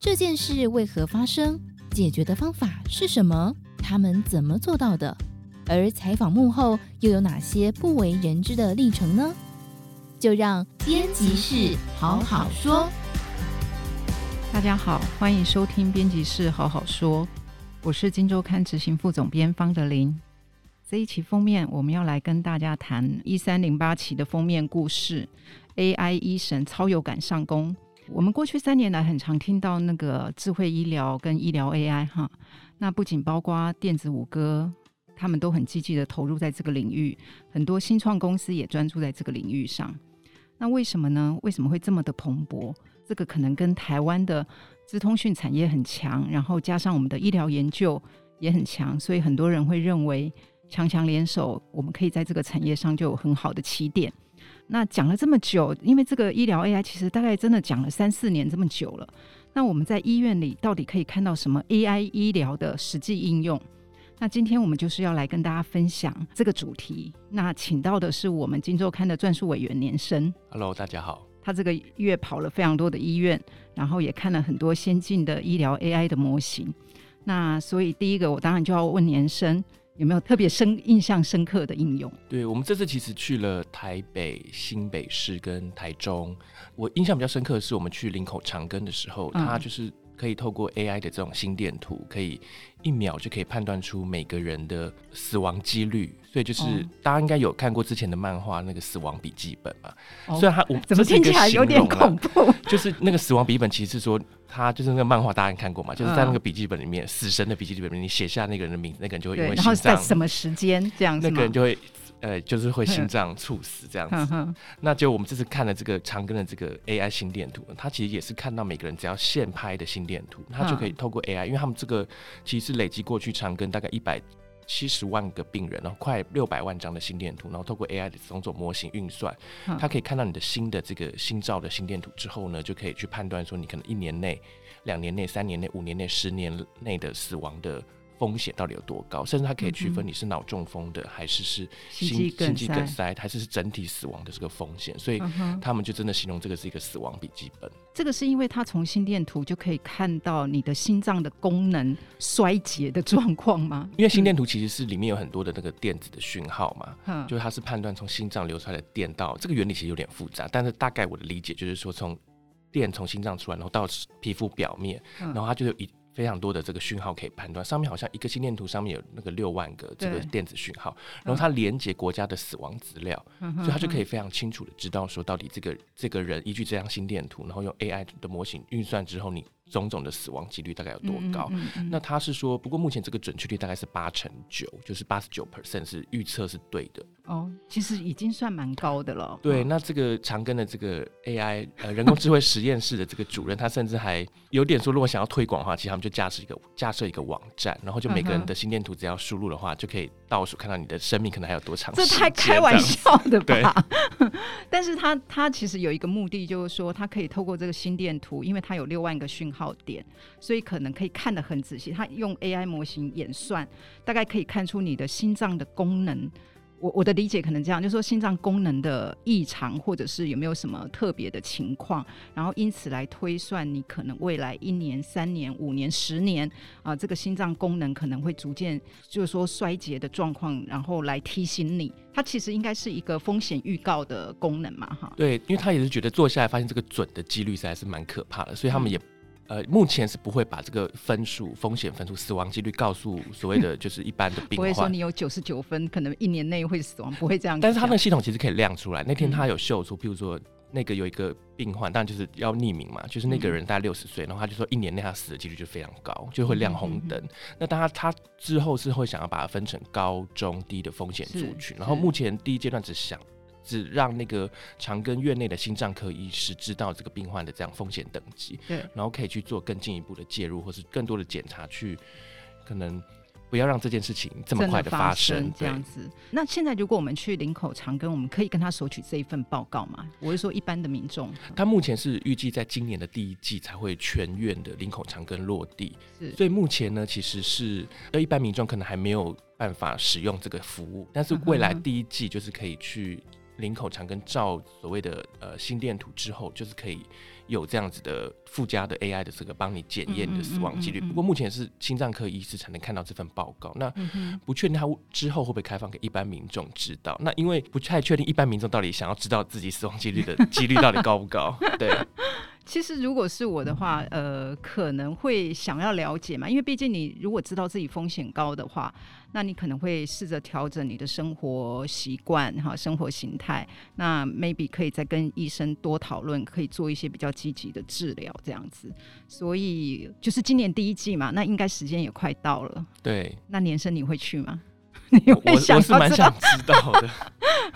这件事为何发生？解决的方法是什么？他们怎么做到的？而采访幕后又有哪些不为人知的历程呢？就让编辑室好好说。大家好，欢迎收听编辑室好好说，我是金周刊执行副总编方德林。这一期封面我们要来跟大家谈一三零八期的封面故事，AI 医神超有感上工。我们过去三年来很常听到那个智慧医疗跟医疗 AI 哈，那不仅包括电子五哥。他们都很积极的投入在这个领域，很多新创公司也专注在这个领域上。那为什么呢？为什么会这么的蓬勃？这个可能跟台湾的资通讯产业很强，然后加上我们的医疗研究也很强，所以很多人会认为强强联手，我们可以在这个产业上就有很好的起点。那讲了这么久，因为这个医疗 AI 其实大概真的讲了三四年这么久了。那我们在医院里到底可以看到什么 AI 医疗的实际应用？那今天我们就是要来跟大家分享这个主题。那请到的是我们《金周刊》的撰述委员年生。Hello，大家好。他这个月跑了非常多的医院，然后也看了很多先进的医疗 AI 的模型。那所以第一个，我当然就要问年生有没有特别深印象深刻的应用？对，我们这次其实去了台北、新北市跟台中。我印象比较深刻的是，我们去林口长庚的时候，它就是。嗯可以透过 AI 的这种心电图，可以一秒就可以判断出每个人的死亡几率。所以就是、哦、大家应该有看过之前的漫画那个死亡笔记本嘛？哦、虽然它我怎么听起来有点恐怖，就是那个死亡笔记本其实是说，它就是那个漫画大家看过嘛？就是在那个笔记本里面，嗯、死神的笔记本里面，你写下那个人的名字，那个人就会因为心脏，然后在什么时间这样子，那个人就会。呃，就是会心脏猝死这样子。那就我们这次看了这个长庚的这个 AI 心电图，它其实也是看到每个人只要现拍的心电图，它就可以透过 AI，因为他们这个其实是累积过去长庚大概一百七十万个病人，然后快六百万张的心电图，然后透过 AI 的种种模型运算，它可以看到你的新的这个心照的心电图之后呢，就可以去判断说你可能一年内、两年内、三年内、五年内、十年内的死亡的。风险到底有多高？甚至它可以区分你是脑中风的，嗯、还是是心心肌梗塞，还是是整体死亡的这个风险。所以他们就真的形容这个是一个死亡笔记本。这个是因为它从心电图就可以看到你的心脏的功能衰竭的状况吗？因为心电图其实是里面有很多的那个电子的讯号嘛，嗯、就是它是判断从心脏流出来的电到。这个原理其实有点复杂，但是大概我的理解就是说，从电从心脏出来，然后到皮肤表面，然后它就有一。非常多的这个讯号可以判断，上面好像一个心电图上面有那个六万个这个电子讯号，然后它连接国家的死亡资料，嗯、所以它就可以非常清楚的知道说到底这个这个人依据这张心电图，然后用 AI 的模型运算之后你。种种的死亡几率大概有多高？嗯嗯嗯、那他是说，不过目前这个准确率大概是八成九，就是八十九 percent 是预测是对的。哦，其实已经算蛮高的了。对，那这个长庚的这个 AI 呃 人工智慧实验室的这个主任，他甚至还有点说，如果想要推广的话，其实他们就架设一个架设一个网站，然后就每个人的心电图只要输入的话，就可以倒数看到你的生命可能还有多长。这太 开玩笑的吧？但是他他其实有一个目的，就是说他可以透过这个心电图，因为他有六万个讯号。好点，所以可能可以看得很仔细。他用 AI 模型演算，大概可以看出你的心脏的功能。我我的理解可能这样，就是说心脏功能的异常，或者是有没有什么特别的情况，然后因此来推算你可能未来一年、三年、五年、十年啊，这个心脏功能可能会逐渐就是说衰竭的状况，然后来提醒你。它其实应该是一个风险预告的功能嘛，哈。对，因为他也是觉得坐下来发现这个准的几率实在是蛮可怕的，所以他们也、呃，目前是不会把这个分数、风险分数、死亡几率告诉所谓的 就是一般的病患。不会说你有九十九分，可能一年内会死亡，不会这样。但是他们的系统其实可以亮出来。那天他有秀出，譬如说那个有一个病患，当然就是要匿名嘛，就是那个人大概六十岁，然后他就说一年内他死的几率就非常高，就会亮红灯。那当他他之后是会想要把它分成高、中、低的风险族群，然后目前第一阶段只想。只让那个长庚院内的心脏科医师知道这个病患的这样风险等级，对，然后可以去做更进一步的介入，或是更多的检查，去可能不要让这件事情这么快的发生，这样子。那现在如果我们去林口长庚，我们可以跟他索取这一份报告吗？我是说一般的民众，他目前是预计在今年的第一季才会全院的林口长庚落地，是，所以目前呢，其实是呃一般民众可能还没有办法使用这个服务，但是未来第一季就是可以去。林口长跟照所谓的呃心电图之后，就是可以有这样子的附加的 AI 的这个帮你检验你的死亡几率。不过目前是心脏科医师才能看到这份报告，那不确定他之后会不会开放给一般民众知道。那因为不太确定一般民众到底想要知道自己死亡几率的 几率到底高不高？对。其实，如果是我的话，呃，可能会想要了解嘛，因为毕竟你如果知道自己风险高的话，那你可能会试着调整你的生活习惯哈，生活形态。那 maybe 可以再跟医生多讨论，可以做一些比较积极的治疗这样子。所以就是今年第一季嘛，那应该时间也快到了。对，那年生你会去吗？你会想我我是蛮想知道的。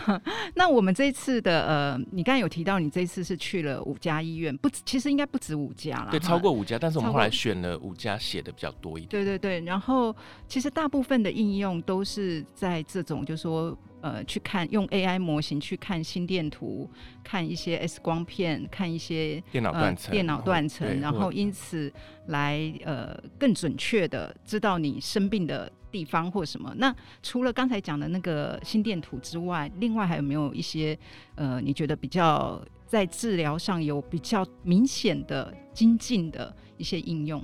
那我们这一次的呃，你刚才有提到，你这一次是去了五家医院，不，其实应该不止五家了。对，超过五家，但是我们后来选了五家写的比较多一点。对对对，然后其实大部分的应用都是在这种，就是说呃，去看用 AI 模型去看心电图，看一些 X 光片，看一些电脑断层，电脑断层，然后因此来呃更准确的知道你生病的地方或什么？那除了刚才讲的那个心电图之外，另外还有没有一些呃，你觉得比较在治疗上有比较明显的精进的一些应用？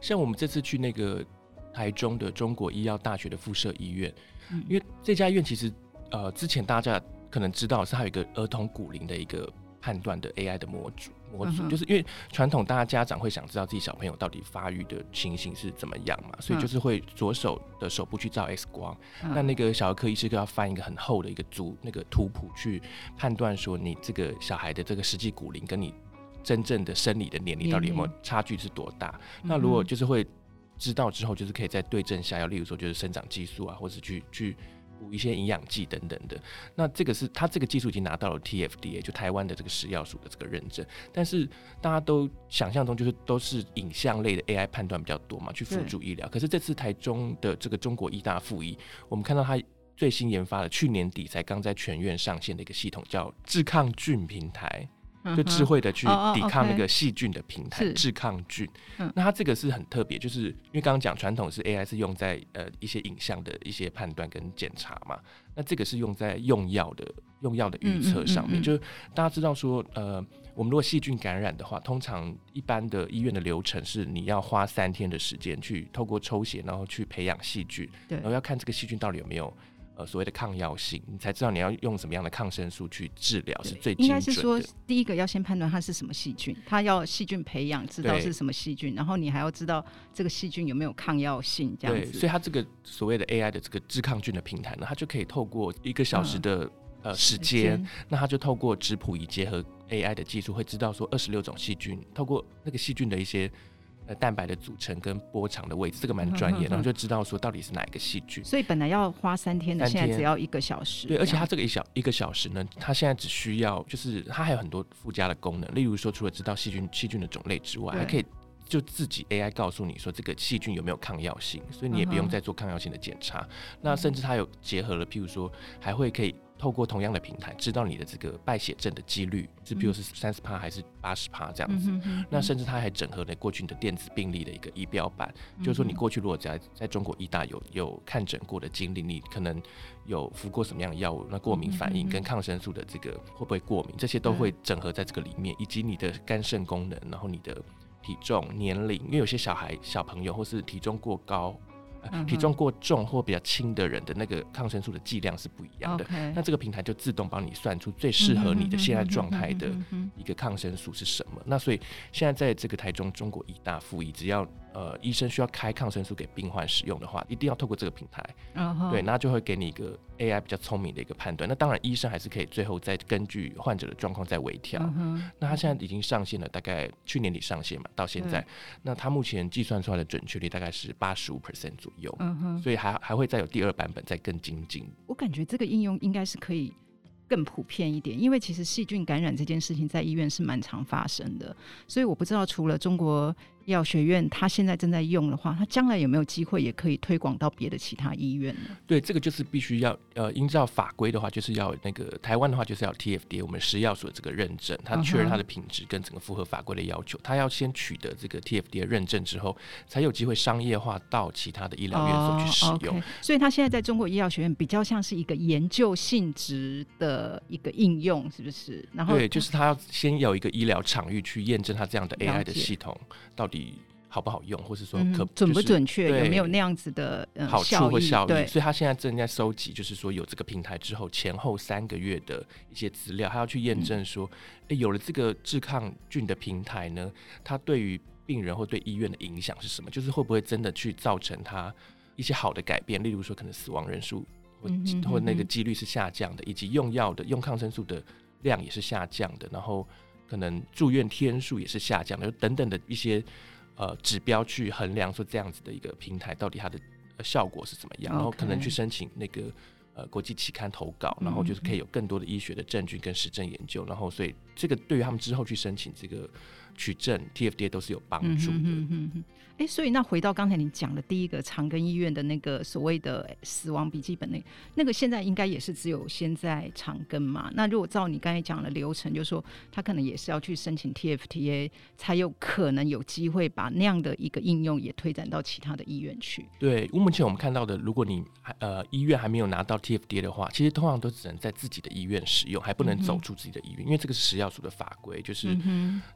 像我们这次去那个台中的中国医药大学的附设医院，嗯、因为这家医院其实呃，之前大家可能知道是还有一个儿童骨龄的一个。判断的 AI 的模组模组，就是因为传统大家家长会想知道自己小朋友到底发育的情形是怎么样嘛，所以就是会左手的手部去照 X 光，那那个小儿科医师就要翻一个很厚的一个图那个图谱去判断说你这个小孩的这个实际骨龄跟你真正的生理的年龄到底有没有差距是多大？那如果就是会知道之后，就是可以在对症下药，例如说就是生长激素啊，或者去去。补一些营养剂等等的，那这个是他这个技术已经拿到了 TFDA，就台湾的这个食药署的这个认证。但是大家都想象中就是都是影像类的 AI 判断比较多嘛，去辅助医疗。可是这次台中的这个中国医大附医，我们看到他最新研发的，去年底才刚在全院上线的一个系统，叫致抗菌平台。就智慧的去抵抗那个细菌的平台，致抗菌。那它这个是很特别，就是因为刚刚讲传统是 AI 是用在呃一些影像的一些判断跟检查嘛，那这个是用在用药的用药的预测上面。就是大家知道说，呃，我们如果细菌感染的话，通常一般的医院的流程是你要花三天的时间去透过抽血，然后去培养细菌，然后要看这个细菌到底有没有。呃，所谓的抗药性，你才知道你要用什么样的抗生素去治疗是最。应该是说，第一个要先判断它是什么细菌，它要细菌培养，知道是什么细菌，然后你还要知道这个细菌有没有抗药性，这样子。所以它这个所谓的 AI 的这个致抗菌的平台呢，它就可以透过一个小时的、嗯、呃时间，那它就透过质谱仪结合 AI 的技术，会知道说二十六种细菌，透过那个细菌的一些。呃，蛋白的组成跟波长的位置，这个蛮专业的，然后就知道说到底是哪一个细菌。所以本来要花三天的，现在只要一个小时。对，而且它这个一小一个小时呢，它现在只需要，就是它还有很多附加的功能，例如说，除了知道细菌细菌的种类之外，还可以就自己 AI 告诉你说这个细菌有没有抗药性，所以你也不用再做抗药性的检查。那甚至它有结合了，譬如说还会可以。透过同样的平台，知道你的这个败血症的几率是，比如是三十趴还是八十趴这样子。嗯、那甚至它还整合了过去你的电子病历的一个仪表板，嗯、就是说你过去如果在在中国医大有有看诊过的经历，你可能有服过什么样的药物，那过敏反应跟抗生素的这个会不会过敏，这些都会整合在这个里面，以及你的肝肾功能，然后你的体重、年龄，因为有些小孩、小朋友或是体重过高。体重过重或比较轻的人的那个抗生素的剂量是不一样的。那这个平台就自动帮你算出最适合你的现在状态的一个抗生素是什么。那所以现在在这个台中中国医大附一，只要呃医生需要开抗生素给病患使用的话，一定要透过这个平台。Uh-huh. 对，那就会给你一个 AI 比较聪明的一个判断。那当然医生还是可以最后再根据患者的状况再微调。Uh-huh. 那他现在已经上线了，大概去年底上线嘛，到现在，那他目前计算出来的准确率大概是八十五 percent 左右。有，嗯哼，所以还还会再有第二版本，再更精进。我感觉这个应用应该是可以更普遍一点，因为其实细菌感染这件事情在医院是蛮常发生的，所以我不知道除了中国。医药学院，他现在正在用的话，他将来有没有机会也可以推广到别的其他医院呢？对，这个就是必须要呃，依照法规的话，就是要那个台湾的话，就是要 TFDA 我们食药所这个认证，他确认它的品质跟整个符合法规的要求，他要先取得这个 TFDA 认证之后，才有机会商业化到其他的医疗院所去使用。Oh, okay. 所以，他现在在中国医药学院比较像是一个研究性质的的一个应用，是不是？然后对，就是他要先有一个医疗场域去验证他这样的 AI 的系统到底好不好用，或是说可、就是、准不准确，有没有那样子的、嗯、好处或效益？所以他现在正在收集，就是说有这个平台之后前后三个月的一些资料，他要去验证说，有了这个致抗菌的平台呢，它对于病人或对医院的影响是什么？就是会不会真的去造成它一些好的改变？例如说，可能死亡人数或或那个几率是下降的，以及用药的用抗生素的量也是下降的，然后可能住院天数也是下降的，等等的一些呃指标去衡量说这样子的一个平台到底它的效果是怎么样，然后可能去申请那个呃国际期刊投稿，然后就是可以有更多的医学的证据跟实证研究，然后所以这个对于他们之后去申请这个。取证 TFDA 都是有帮助的。嗯嗯嗯哎，所以那回到刚才你讲的第一个长庚医院的那个所谓的死亡笔记本那那个现在应该也是只有先在长庚嘛？那如果照你刚才讲的流程，就是说他可能也是要去申请 TFDA，才有可能有机会把那样的一个应用也推展到其他的医院去。对，目前我们看到的，如果你呃医院还没有拿到 TFDA 的话，其实通常都只能在自己的医院使用，还不能走出自己的医院，嗯、因为这个是食药署的法规，就是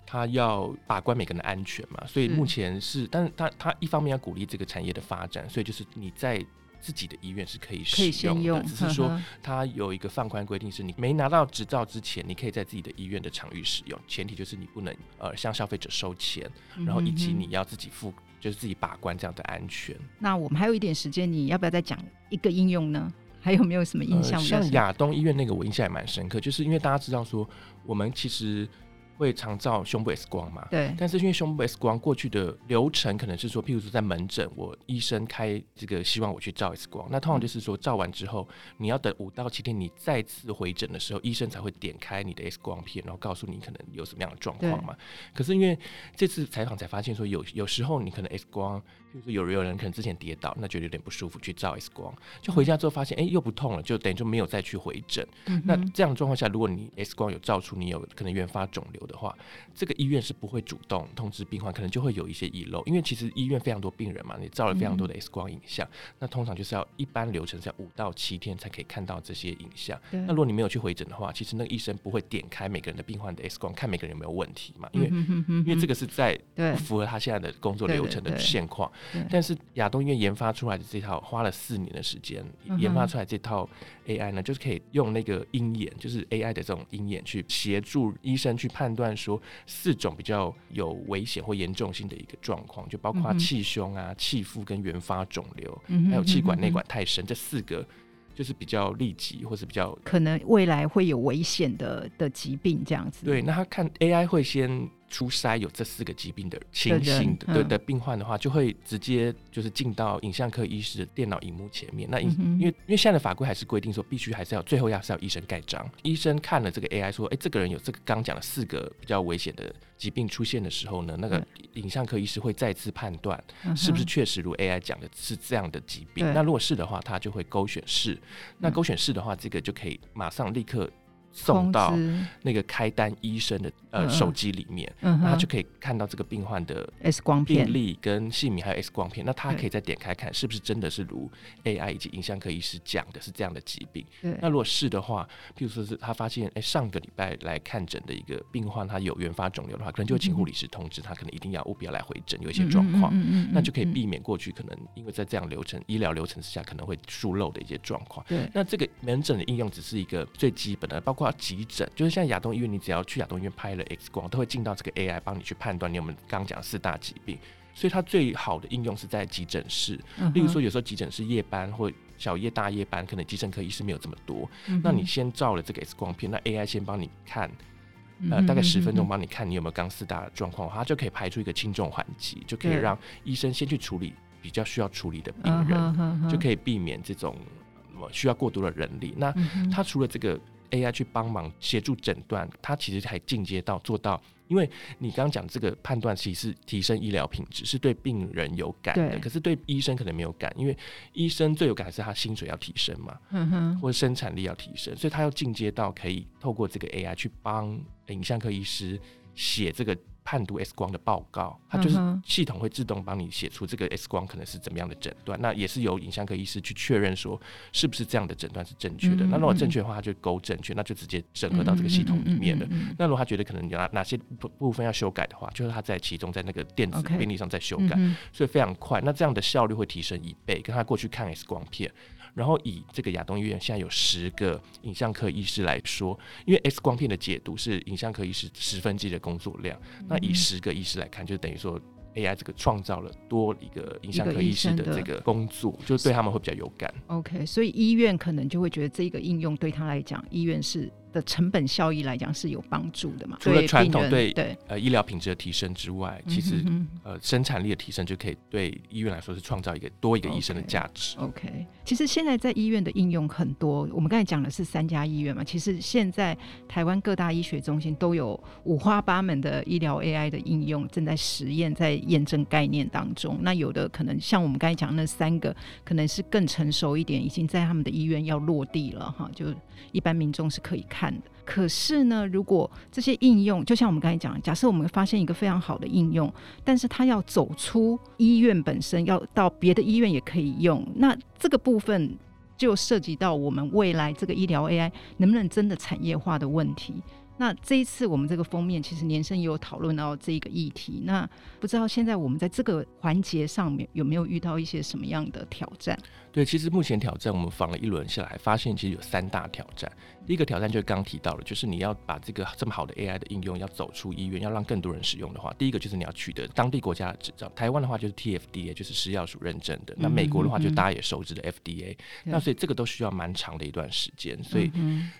他要把关每个人的安全嘛。所以目前是，是但是。他他一方面要鼓励这个产业的发展，所以就是你在自己的医院是可以使用的，用只是说他有一个放宽规定，是你没拿到执照之前，你可以在自己的医院的场域使用，前提就是你不能呃向消费者收钱，然后以及你要自己付，就是自己把关这样的安全。那我们还有一点时间，你要不要再讲一个应用呢？还有没有什么印象？呃、像亚东医院那个，我印象也蛮深刻，就是因为大家知道说我们其实。会常照胸部 X 光嘛？对。但是因为胸部 X 光过去的流程可能是说，譬如说在门诊，我医生开这个希望我去照 X 光，那通常就是说照完之后，你要等五到七天，你再次回诊的时候，医生才会点开你的 X 光片，然后告诉你可能有什么样的状况嘛。可是因为这次采访才发现说有，有有时候你可能 X 光。就是有有人可能之前跌倒，那觉得有点不舒服，去照 X 光，就回家之后发现，哎、欸，又不痛了，就等于就没有再去回诊。嗯、那这样的状况下，如果你 X 光有照出你有可能原发肿瘤的话，这个医院是不会主动通知病患，可能就会有一些遗漏。因为其实医院非常多病人嘛，你照了非常多的 X 光影像，嗯，那通常就是要一般流程是要五到七天才可以看到这些影像。那如果你没有去回诊的话，其实那个医生不会点开每个人的病患的 X 光，看每个人有没有问题嘛，因为、嗯、因为这个是在不符合他现在的工作流程的现况。但是亚东医院研发出来的这套花了四年的时间，研发出来这套 AI 呢，就是可以用那个鹰眼，就是 AI 的这种鹰眼去协助医生去判断说四种比较有危险或严重性的一个状况，就包括气胸啊、气腹跟原发肿瘤，还有气管内管太深这四个。就是比较立即，或是比较可能未来会有危险的的疾病这样子。对，那他看 AI 会先初筛有这四个疾病的情形的对的病患的话，就会直接就是进到影像科医师的电脑荧幕前面。那因因为因为现在的法规还是规定说，必须还是要最后要是要医生盖章。医生看了这个 AI 说，哎，这个人有这个刚讲的四个比较危险的疾病出现的时候呢，那个影像科医师会再次判断是不是确实如 AI 讲的是这样的疾病。那如果是的话，他就会勾选是。那勾选是的话，这个就可以马上立刻。送到那个开单医生的呃手机里面，嗯，那他就可以看到这个病患的 X 光片、病历跟姓名，还有 X 光片。那他可以再点开看，是不是真的是如 AI 以及影像科医师讲的是这样的疾病？那如果是的话，譬如说是他发现，哎、欸，上个礼拜来看诊的一个病患，他有原发肿瘤的话，可能就会请护理师通知他，可能一定要务必要来回诊，有一些状况，那就可以避免过去可能因为在这样流程医疗流程之下可能会疏漏的一些状况。对，那这个门诊的应用只是一个最基本的，包括急诊，就是像亚东医院，你只要去亚东医院拍了 X 光，都会进到这个 AI 帮你去判断你有没有刚刚讲四大疾病。所以它最好的应用是在急诊室，例如说有时候急诊室夜班或小夜大夜班，可能急诊科医师没有这么多，那你先照了这个 X 光片，那 AI 先帮你看，呃，大概十分钟帮你看你有没有刚四大的状况，它就可以排出一个轻重缓急，就可以让医生先去处理比较需要处理的病人，就可以避免这种需要过多的人力。那它除了这个。AI 去帮忙协助诊断，它其实还进阶到做到，因为你刚刚讲这个判断，其实是提升医疗品质，是对病人有感的，可是对医生可能没有感，因为医生最有感是他薪水要提升嘛，或者生产力要提升，所以他要进阶到可以透过这个 AI 去帮影像科医师写这个判读 X 光的报告，它就是系统会自动帮你写出这个 X 光可能是怎么样的诊断，那也是由影像科医师去确认说是不是这样的诊断是正确的。那如果正确的话，他就勾正确，那就直接整合到这个系统里面了。那如果他觉得可能有哪哪些部部分要修改的话，就是他在其中在那个电子病历上再修改，所以非常快。那这样的效率会提升一倍，跟他过去看 X 光片。然后以这个亚东医院现在有十个影像科医师来说，因为 X 光片的解读是影像科医师十分之一的工作量，那以十个医师来看，就等于说 AI 这个创造了多一个影像科医师的这个工作，就对他们会比较有感。OK，所以医院可能就会觉得这个应用对他来讲，医院是。的成本效益来讲是有帮助的嘛？除了传统对对呃医疗品质的提升之外，其实呃生产力的提升就可以对医院来说是创造一个多一个医生的价值。Okay, OK，其实现在在医院的应用很多，我们刚才讲的是三家医院嘛，其实现在台湾各大医学中心都有五花八门的医疗 AI 的应用正在实验，在验证概念当中。那有的可能像我们刚才讲那三个，可能是更成熟一点，已经在他们的医院要落地了哈，就一般民众是可以看。可是呢，如果这些应用，就像我们刚才讲，假设我们发现一个非常好的应用，但是它要走出医院本身，要到别的医院也可以用，那这个部分就涉及到我们未来这个医疗 AI 能不能真的产业化的问题。那这一次我们这个封面，其实年生也有讨论到这一个议题。那不知道现在我们在这个环节上面有没有遇到一些什么样的挑战？对，其实目前挑战我们访了一轮下来，发现其实有三大挑战。第一个挑战就是刚提到了，就是你要把这个这么好的 AI 的应用要走出医院，要让更多人使用的话，第一个就是你要取得当地国家的执照。台湾的话就是 TFDA，就是食药署认证的。那美国的话就大家也熟知的 FDA。嗯嗯嗯，那所以这个都需要蛮长的一段时间。所以，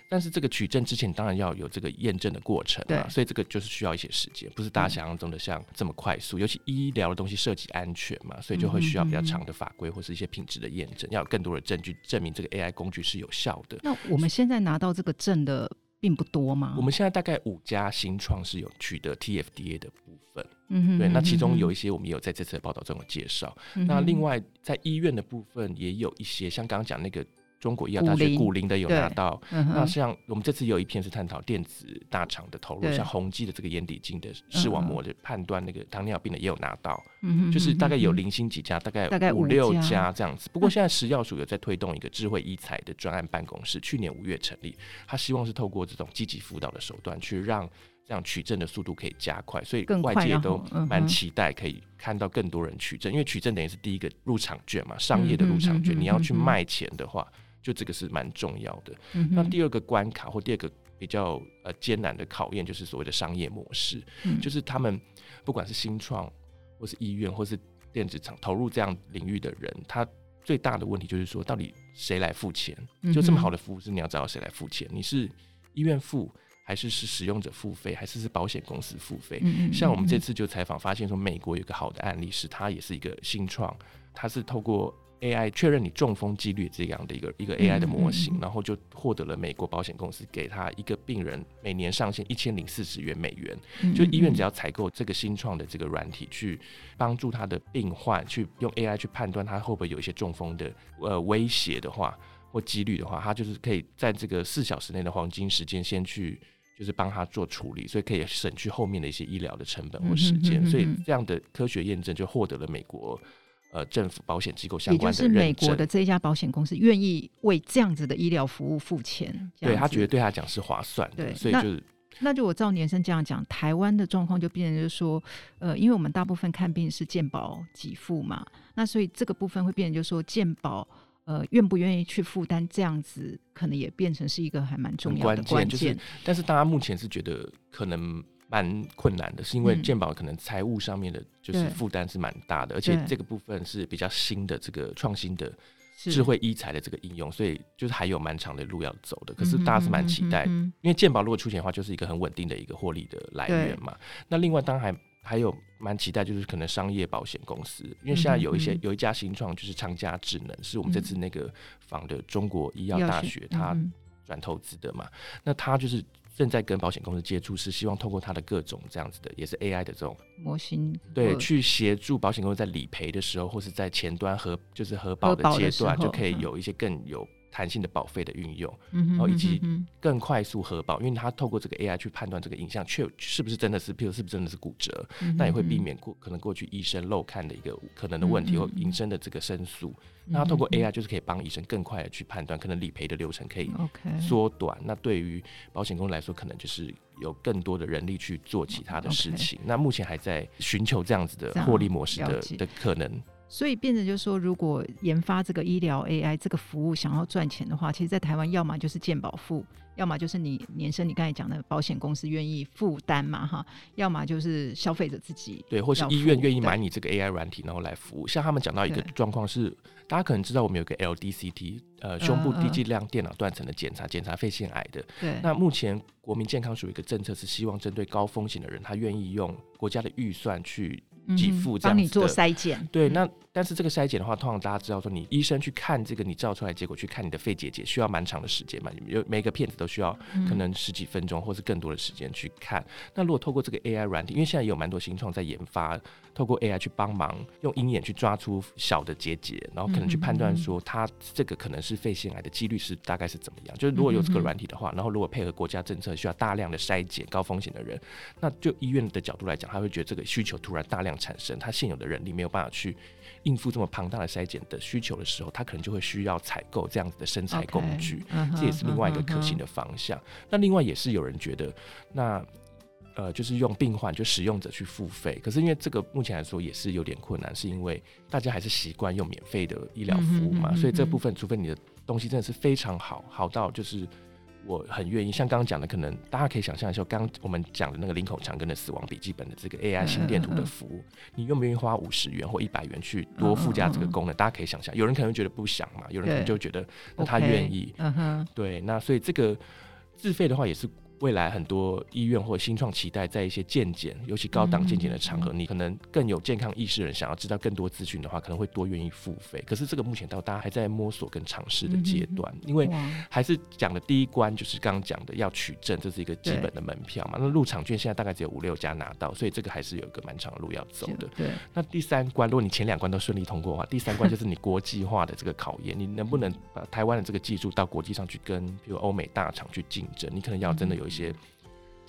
但是这个取证之前当然要有这个验证的过程啊，所以这个就是需要一些时间，不是大家想象中的像这么快速。尤其医疗的东西涉及安全嘛，所以就会需要比较长的法规或是一些品质的验证，要有更多的证据证明这个 AI 工具是有效的。那我们现在拿到这个证的。并不多吗？我们现在大概五家新创是有取得 TFDA 的部分，嗯哼，对，那其中有一些我们也有在这次的报道中有介绍。嗯、那另外在医院的部分也有一些，像刚刚讲那个。中国医药大学古林的有拿到，嗯、那像我们这次有一篇是探讨电子大厂的投入，像宏基的这个眼底镜的视网膜的判断，那个糖尿病的也有拿到，嗯、就是大概有零星几家，大概五六家这样子。不过现在食药署有在推动一个智慧医材的专案办公室，去年五月成立，他希望是透过这种积极辅导的手段，去让这样取证的速度可以加快，所以外界都蛮期待可以看到更多人取证，因为取证等于是第一个入场券嘛，商业的入场券，你要去卖钱的话。就这个是蛮重要的。嗯、那第二个关卡或第二个比较呃艰难的考验，就是所谓的商业模式。嗯、就是他们不管是新创，或是医院，或是电子厂投入这样领域的人，他最大的问题就是说，到底谁来付钱？就这么好的服务，是你要找到谁来付钱？你是医院付，还是是使用者付费，还是是保险公司付费？像我们这次就采访发现说，美国有个好的案例是，它也是一个新创，它是透过。AI 确认你中风几率这样的一个一个 AI 的模型，然后就获得了美国保险公司给他一个病人每年上限一千零四十元美元，就医院只要采购这个新创的这个软体去帮助他的病患去用 AI 去判断他会不会有一些中风的呃威胁的话或几率的话，他就是可以在这个四小时内的黄金时间先去就是帮他做处理，所以可以省去后面的一些医疗的成本或时间，所以这样的科学验证就获得了美国。呃，政府保险机构相关的认证，也就是美国的这一家保险公司愿意为这样子的医疗服务付钱，对他觉得对他讲是划算的，对所以就是那，那就我照年生这样讲，台湾的状况就变成就是说，呃，因为我们大部分看病是健保给付嘛，那所以这个部分会变成就是说健保呃愿不愿意去负担这样子，可能也变成是一个还蛮重要的关键，就是。但是大家目前是觉得可能。蛮困难的，是因为健保可能财务上面的，就是负担是蛮大的，嗯、而且这个部分是比较新的这个创新的智慧医材的这个应用，所以就是还有蛮长的路要走的。可是大家是蛮期待，因为健保如果出钱的话，就是一个很稳定的一个获利的来源嘛。那另外当然还还有蛮期待，就是可能商业保险公司，因为现在有一些、有一家新创就是长家智能，是我们这次那个访的中国医药大学，它转投资的嘛，那它就是。正在跟保险公司接触，是希望透过它的各种这样子的，也是 AI 的这种模型，对，去协助保险公司在理赔的时候，或是在前端核就是核保的阶段，就可以有一些更有弹性的保费的运用，然后以及更快速核保，因为它透过这个 AI 去判断这个影像确是不是真的是，譬如是不是真的是骨折，那也会避免过可能过去医生漏看的一个可能的问题或医生的这个申诉。那它透过 AI 就是可以帮医生更快的去判断，可能理赔的流程可以缩短。那对于保险公司来说，可能就是有更多的人力去做其他的事情。那目前还在寻求这样子的获利模式的的可能。所以变成就是说，如果研发这个医疗 AI 这个服务想要赚钱的话，其实，在台湾要么就是健保付，要么就是你年生你刚才讲的保险公司愿意负担嘛，哈，要么就是消费者自己对，或是医院愿意买你这个 AI 软体，然后来服务。像他们讲到一个状况是，大家可能知道我们有个 LDCT，呃，胸部低剂量电脑断层的检查，检查肺腺癌的。对。那目前国民健康署一个政策是希望针对高风险的人，他愿意用国家的预算去。给付这样子的，帮你做筛检。对，那但是这个筛检的话，通常大家知道说，你医生去看这个你照出来结果，去看你的肺结节，需要蛮长的时间嘛？有每个片子都需要可能十几分钟，或是更多的时间去看。那如果透过这个 AI 软体，因为现在也有蛮多新创在研发，透过 AI 去帮忙用鹰眼去抓出小的结节，然后可能去判断说它这个可能是肺腺癌的几率是大概是怎么样。就是如果有这个软体的话，然后如果配合国家政策，需要大量的筛检高风险的人，那就医院的角度来讲，他会觉得这个需求突然大量产生，他现有的人力没有办法去应付这么庞大的筛检的需求的时候，他可能就会需要采购这样子的生产工具，okay, uh huh, 这也是另外一个可行的方向。Uh huh, uh huh. 那另外也是有人觉得，那呃，就是用病患就使用者去付费，可是因为这个目前来说也是有点困难，是因为大家还是习惯用免费的医疗服务嘛，uh uh. 所以这部分除非你的东西真的是非常好，好到就是。我很愿意，像刚刚讲的，可能大家可以想象一下，刚我们讲的那个林口长庚的死亡笔记本的这个 AI 心电图的服务，你愿不愿意花五十元或一百元去多附加这个功能？大家可以想象，有人可能觉得不想嘛，有人可能就觉得那他愿意，对，那所以这个自费的话也是。未来很多医院或新创期待在一些健检，尤其高档健检的场合，嗯、你可能更有健康意识的人想要知道更多资讯的话，可能会多愿意付费。可是这个目前到大家还在摸索跟尝试的阶段，嗯、因为还是讲的第一关就是刚刚讲的要取证，这是一个基本的门票嘛。那入场券现在大概只有五六家拿到，所以这个还是有一个蛮长的路要走的。对。那第三关，如果你前两关都顺利通过的话，第三关就是你国际化的这个考验，你能不能把台湾的这个技术到国际上去跟，比如欧美大厂去竞争？你可能要真的有一些。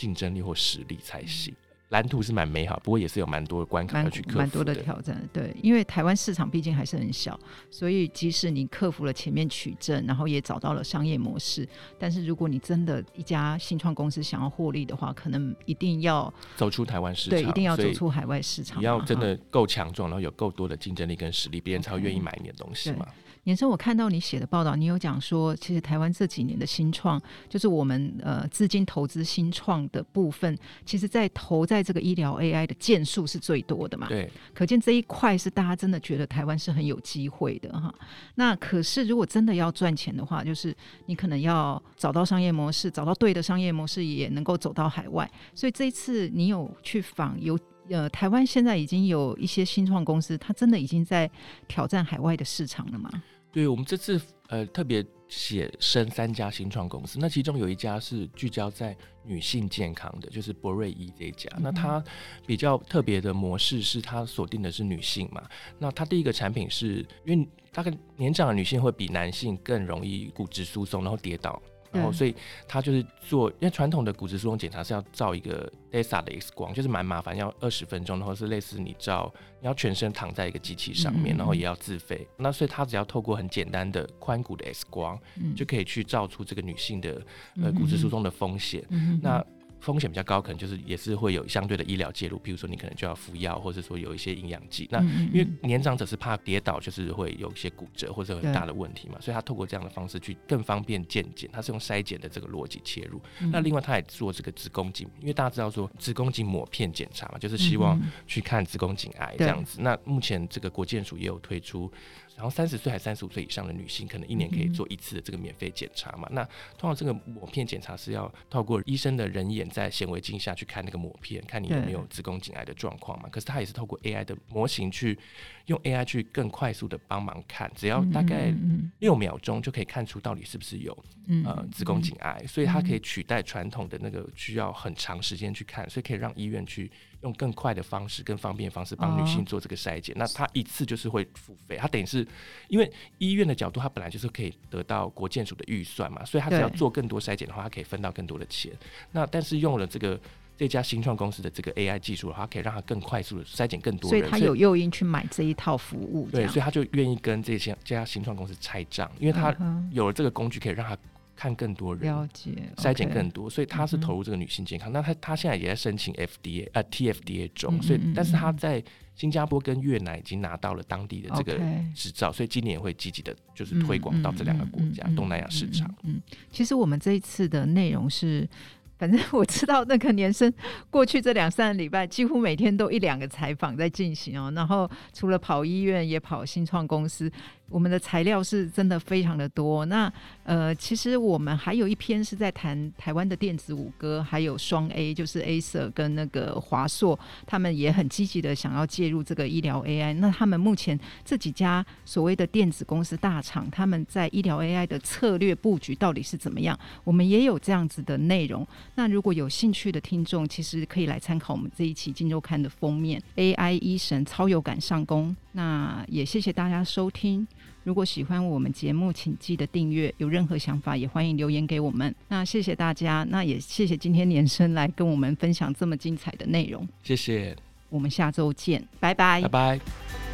竞争力或实力才行。蓝图是蛮美好，不过也是有蛮多的关卡要去克服，蛮多的挑战。对，因为台湾市场毕竟还是很小，所以即使你克服了前面取证，然后也找到了商业模式，但是如果你真的一家新创公司想要获利的话，可能一定要走出台湾市场，对，一定要走出海外市场。你要真的够强壮，然后有够多的竞争力跟实力，别人才会愿意买你的东西嘛。延伸，我看到你写的报道，你有讲说，其实台湾这几年的新创，就是我们呃资金投资新创的部分，其实在投在这个医疗 AI 的件数是最多的嘛？对，可见这一块是大家真的觉得台湾是很有机会的哈。那可是如果真的要赚钱的话，就是你可能要找到商业模式，找到对的商业模式，也能够走到海外。所以这一次你有去访有呃台湾现在已经有一些新创公司，它真的已经在挑战海外的市场了吗？对，我们这次呃特别写生三家新创公司，那其中有一家是聚焦在女性健康的，就是博瑞医这一家。嗯、那它比较特别的模式是，它锁定的是女性嘛。那它第一个产品是因为大概年长的女性会比男性更容易骨质疏松，然后跌倒。然后，所以他就是做，因为传统的骨质疏松检查是要照一个 DEXA 的 X 光，就是蛮麻烦，要二十分钟，然后是类似你照，你要全身躺在一个机器上面，然后也要自费。那所以他只要透过很简单的髋骨的 X 光，就可以去照出这个女性的呃骨质疏松的风险。那风险比较高，可能就是也是会有相对的医疗介入，比如说你可能就要服药，或者说有一些营养剂。那因为年长者是怕跌倒，就是会有一些骨折或者很大的问题嘛，所以他透过这样的方式去更方便健检，他是用筛检的这个逻辑切入。嗯、那另外他也做这个子宫颈，因为大家知道说子宫颈抹片检查嘛，就是希望去看子宫颈癌这样子。对那目前这个国健署也有推出。然后三十岁还三十五岁以上的女性，可能一年可以做一次的这个免费检查嘛？嗯、那通常这个抹片检查是要透过医生的人眼在显微镜下去看那个抹片，看你有没有子宫颈癌的状况嘛？可是它也是透过 AI 的模型去用 AI 去更快速的帮忙看，只要大概六秒钟就可以看出到底是不是有、嗯、呃子宫颈癌，所以它可以取代传统的那个需要很长时间去看，所以可以让医院去用更快的方式、更方便的方式帮女性做这个筛检。哦、那他一次就是会付费，他等于是因为医院的角度，他本来就是可以得到国健署的预算嘛，所以他只要做更多筛检的话，他可以分到更多的钱。那但是用了这个这家新创公司的这个 AI 技术的话，可以让他更快速的筛检更多人，所以他有诱因去买这一套服务。对，所以他就愿意跟这些这家新创公司拆账，因为他有了这个工具，可以让他。看更多人，了解筛检更多，所以他是投入这个女性健康。嗯、那他他现在也在申请 FDA 呃 TFDA 中，嗯、所以但是他在新加坡跟越南已经拿到了当地的这个执照所以今年也会积极的，就是推广到这两个国家、嗯、东南亚市场嗯。嗯，其实我们这一次的内容是。反正我知道那个年生过去这两三个礼拜，几乎每天都一两个采访在进行哦。然后除了跑医院，也跑新创公司。我们的材料是真的非常的多。那呃，其实我们还有一篇是在谈台湾的电子五哥，还有双 A，就是 Acer 跟那个华硕，他们也很积极的想要介入这个医疗 AI。那他们目前这几家所谓的电子公司大厂，他们在医疗 AI 的策略布局到底是怎么样？我们也有这样子的内容。那如果有兴趣的听众，其实可以来参考我们这一期《金周刊》的封面，AI 医神超有感上工。那也谢谢大家收听。如果喜欢我们节目，请记得订阅。有任何想法，也欢迎留言给我们。那谢谢大家，那也谢谢今天年生来跟我们分享这么精彩的内容。谢谢，我们下周见，拜拜，拜拜。